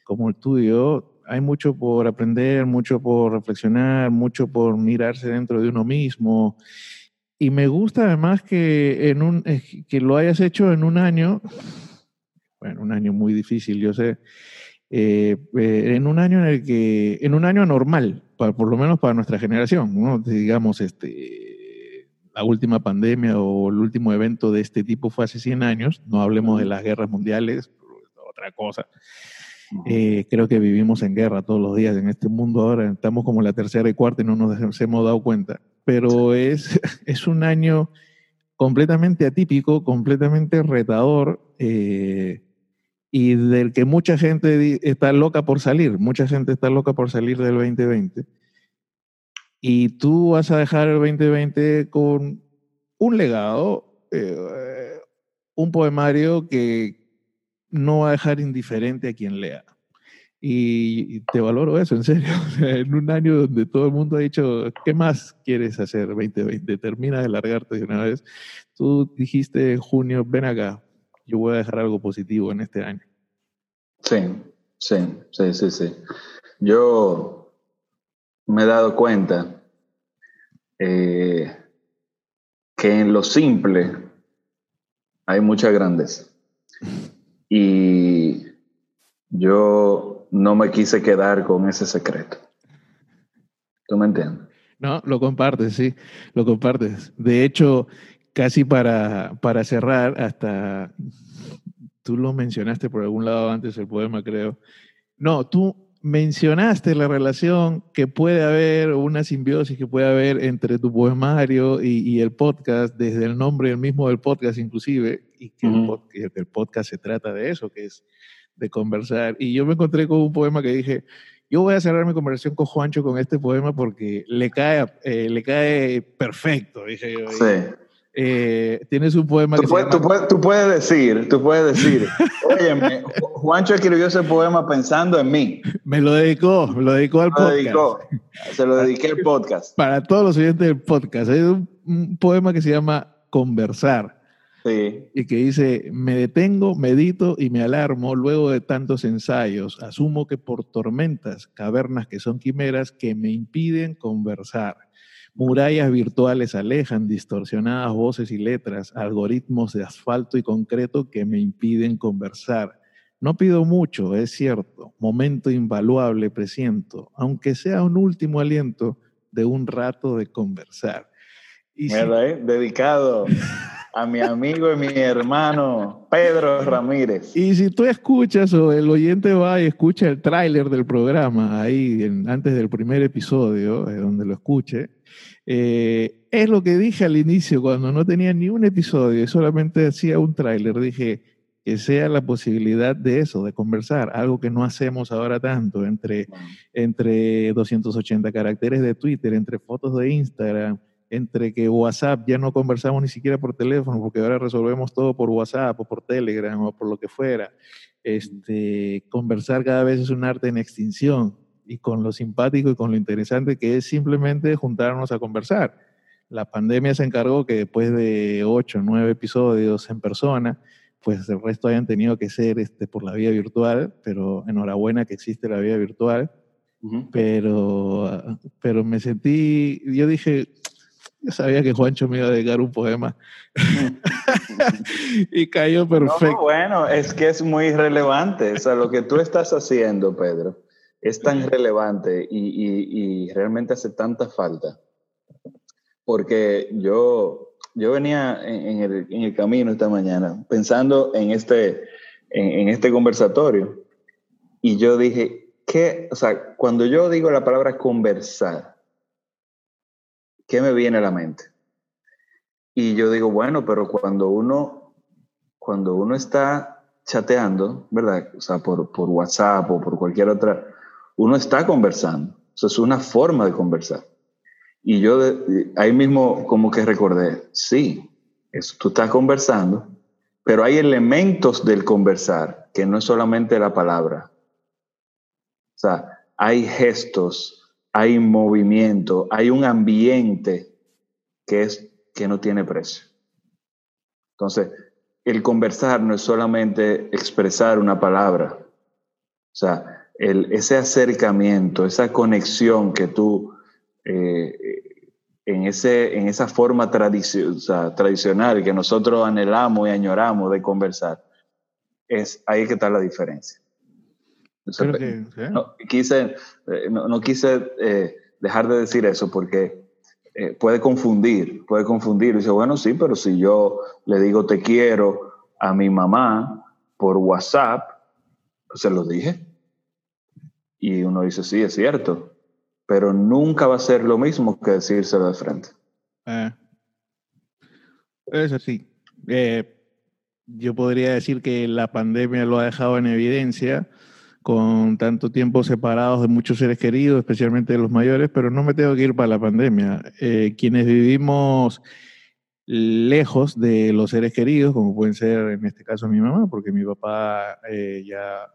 como el tuyo, hay mucho por aprender, mucho por reflexionar, mucho por mirarse dentro de uno mismo. Y me gusta además que, en un, que lo hayas hecho en un año, bueno, un año muy difícil, yo sé, eh, eh, en un año en el que, en un año normal, por lo menos para nuestra generación, ¿no? digamos, este, la última pandemia o el último evento de este tipo fue hace 100 años, no hablemos de las guerras mundiales, otra cosa. Eh, creo que vivimos en guerra todos los días en este mundo ahora, estamos como la tercera y cuarta y no nos hemos dado cuenta, pero es, [LAUGHS] es un año completamente atípico, completamente retador. Eh, y del que mucha gente está loca por salir, mucha gente está loca por salir del 2020. Y tú vas a dejar el 2020 con un legado, eh, un poemario que no va a dejar indiferente a quien lea. Y, te valoro eso, en serio. [LAUGHS] en un año donde todo el mundo ha dicho, ¿qué más quieres hacer 2020? Termina de largarte de una vez. Tú dijiste en junio, ven acá, yo voy a dejar algo positivo en este año. Sí, sí, sí, sí, sí. Yo me he dado cuenta eh, que en lo simple hay mucha grandeza. Y yo no me quise quedar con ese secreto. ¿Tú me entiendes? No, lo compartes, sí, lo compartes. De hecho, casi para, para cerrar, hasta tú lo mencionaste por algún lado antes el poema, creo. No, tú mencionaste la relación que puede haber, una simbiosis que puede haber entre tu poemario y, el podcast, desde el nombre mismo del podcast inclusive, y que, el podcast se trata de eso, que es de conversar. Y yo me encontré con un poema que dije, yo voy a cerrar mi conversación con Juancho con este poema porque le cae, eh, le cae perfecto, dije yo. Sí. Eh, tienes un poema tú que puedes, tú, puedes, decir, tú puedes decir, [LAUGHS] óyeme, Juancho escribió ese poema pensando en mí. Me lo dedicó, me lo dedicó al podcast. se lo dediqué al podcast. Para todos los oyentes del podcast. Es un, poema que se llama Conversar. Sí. Y que dice, me detengo, medito y me alarmo luego de tantos ensayos. Asumo que por tormentas, cavernas que son quimeras que me impiden conversar Murallas virtuales alejan distorsionadas voces y letras, algoritmos de asfalto y concreto que me impiden conversar. No pido mucho, es cierto, momento invaluable presiento, aunque sea un último aliento de un rato de conversar. Y eh? Dedicado [LAUGHS] a mi amigo y mi hermano Pedro Ramírez. Y si tú escuchas o el oyente va y escucha el tráiler del programa ahí antes del primer episodio, eh, donde lo escuche, eh, es lo que dije al inicio, cuando no tenía ni un episodio y solamente hacía un tráiler, dije que sea la posibilidad de eso, de conversar, algo que no hacemos ahora tanto, entre, entre 280 caracteres de Twitter, entre fotos de Instagram, entre que WhatsApp ya no conversamos ni siquiera por teléfono, porque ahora resolvemos todo por WhatsApp o por Telegram o por lo que fuera. Este, conversar cada vez es un arte en extinción y con lo simpático y con lo interesante que es simplemente juntarnos a conversar. La pandemia se encargó que después de ocho, nueve episodios en persona, pues el resto hayan tenido que ser este, por la vía virtual, pero enhorabuena que existe la vía virtual. pero, pero me sentí, yo dije, yo sabía que Juancho me iba a dedicar un poema. [LAUGHS] y cayó perfecto. bueno, es que es muy relevante. O sea, lo que tú estás haciendo, Pedro, es tan relevante y, realmente hace tanta falta. Porque yo, yo venía en, el, camino esta mañana pensando en este, en, este conversatorio y yo dije, ¿qué? O sea, cuando yo digo la palabra conversar, ¿qué me viene a la mente? Y yo digo, bueno, pero cuando uno, cuando uno está chateando, ¿verdad? O sea, por, por WhatsApp o por cualquier otra uno está conversando. Eso es una forma de conversar. Y yo ahí mismo como que recordé, sí, eso, tú estás conversando, pero hay elementos del conversar que no es solamente la palabra. sea, hay gestos, hay movimiento, hay un ambiente que, es, que no tiene precio. Entonces, el conversar no es solamente expresar una palabra. O sea, ese acercamiento, esa conexión que tú, eh, en, ese, en esa forma tradicional que nosotros anhelamos y añoramos de conversar, es ahí que está la diferencia. No, quise, eh, no, quise eh, dejar de decir eso porque eh, puede confundir, puede confundir. dice, bueno, sí, pero si yo le digo te quiero a mi mamá por WhatsApp, se lo dije. Y uno dice, sí, es cierto, pero nunca va a ser lo mismo que decírselo de frente. Eh, es así. Eh, yo podría decir que la pandemia lo ha dejado en evidencia con tanto tiempo separados de muchos seres queridos, especialmente de los mayores, pero no me tengo que ir para la pandemia. Eh, quienes vivimos lejos de los seres queridos, como pueden ser en este caso mi mamá, porque mi papá eh, ya,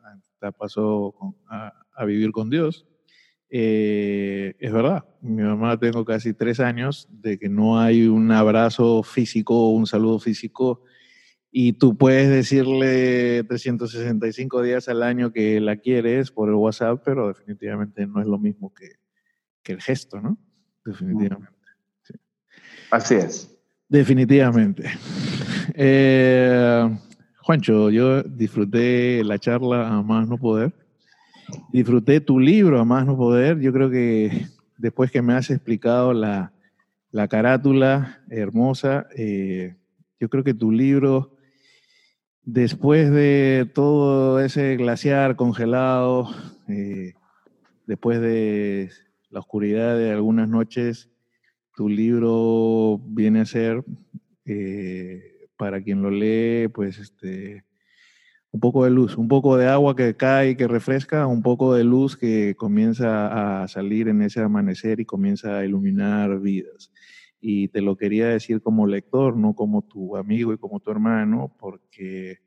pasó a, vivir con Dios. Eh, es verdad, mi mamá tengo casi tres años de que no hay un abrazo físico, un saludo físico y tú puedes decirle 365 días al año que la quieres por el WhatsApp, pero definitivamente no es lo mismo que, el gesto, ¿no? Definitivamente. Así es. Definitivamente. [LAUGHS] Eh, Juancho, yo disfruté la charla a más no poder. Disfruté tu libro a más no poder. Yo creo que después que me has explicado la, carátula hermosa, eh, yo creo que tu libro Después de todo ese glaciar congelado, eh, después de la oscuridad de algunas noches, tu libro viene a ser, eh, para quien lo lee, pues este, un poco de luz, un poco de agua que cae y que refresca, un poco de luz que comienza a salir en ese amanecer y comienza a iluminar vidas y te lo quería decir como lector, no como tu amigo y como tu hermano, porque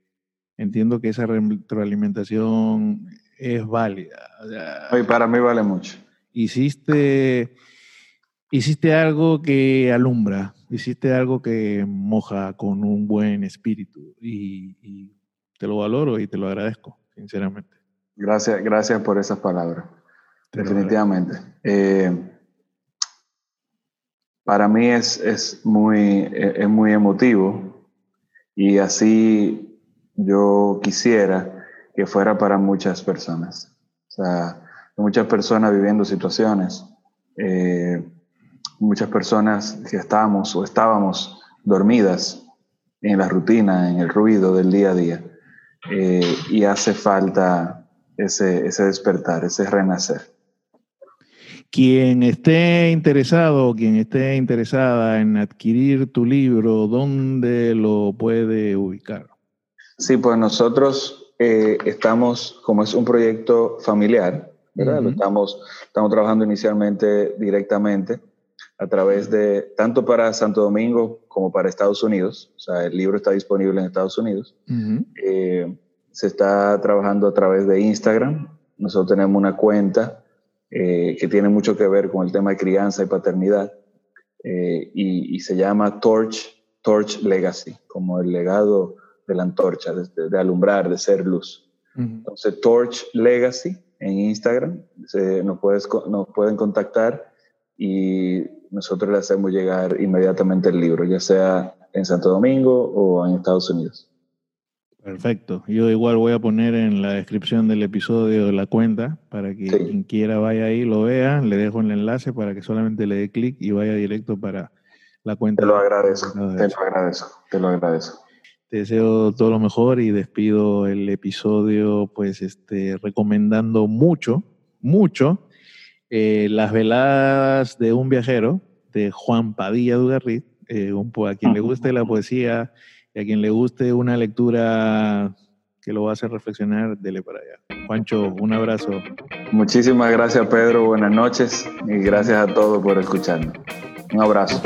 entiendo que esa retroalimentación es válida. y para mí vale mucho. Hiciste, hiciste algo que alumbra, hiciste algo que moja con un buen espíritu y, te lo valoro y te lo agradezco, sinceramente. Gracias, gracias por esas palabras. Definitivamente. Eh, para mí es, muy, es muy emotivo y así yo quisiera que fuera para muchas personas. O sea, muchas personas viviendo situaciones, eh, muchas personas que estamos o estábamos dormidas en la rutina, en el ruido del día a día, eh, y hace falta ese, ese despertar, ese renacer. Quien esté interesado, quien esté interesada en adquirir tu libro, ¿dónde lo puede ubicar? Sí, pues nosotros eh, estamos, como es un proyecto familiar, ¿verdad? estamos, estamos trabajando inicialmente directamente a través de, tanto para Santo Domingo como para Estados Unidos, o sea, el libro está disponible en Estados Unidos. Eh, se está trabajando a través de Instagram. Nosotros tenemos una cuenta eh, que tiene mucho que ver con el tema de crianza y paternidad, y, y, se llama Torch, Torch Legacy, como el legado de la antorcha, de, alumbrar, de ser luz. Entonces, Torch Legacy en Instagram, nos, puedes, nos pueden contactar y nosotros le hacemos llegar inmediatamente el libro, ya sea en Santo Domingo o en Estados Unidos. Perfecto. Yo igual voy a poner en la descripción del episodio la cuenta para que quien quiera vaya ahí, lo vea. Le dejo el enlace para que solamente le dé clic y vaya directo para la cuenta. Te lo agradezco, te lo agradezco, te lo agradezco. Te deseo todo lo mejor y despido el episodio, pues, este, recomendando mucho, mucho, eh, Las veladas de un viajero de Juan Padilla Dugarrit. Eh, a quien le guste la poesía a quien le guste una lectura que lo va a hacer reflexionar, dele para allá. Juancho, un abrazo. Muchísimas gracias, Pedro. Buenas noches y gracias a todos por escucharnos. Un abrazo.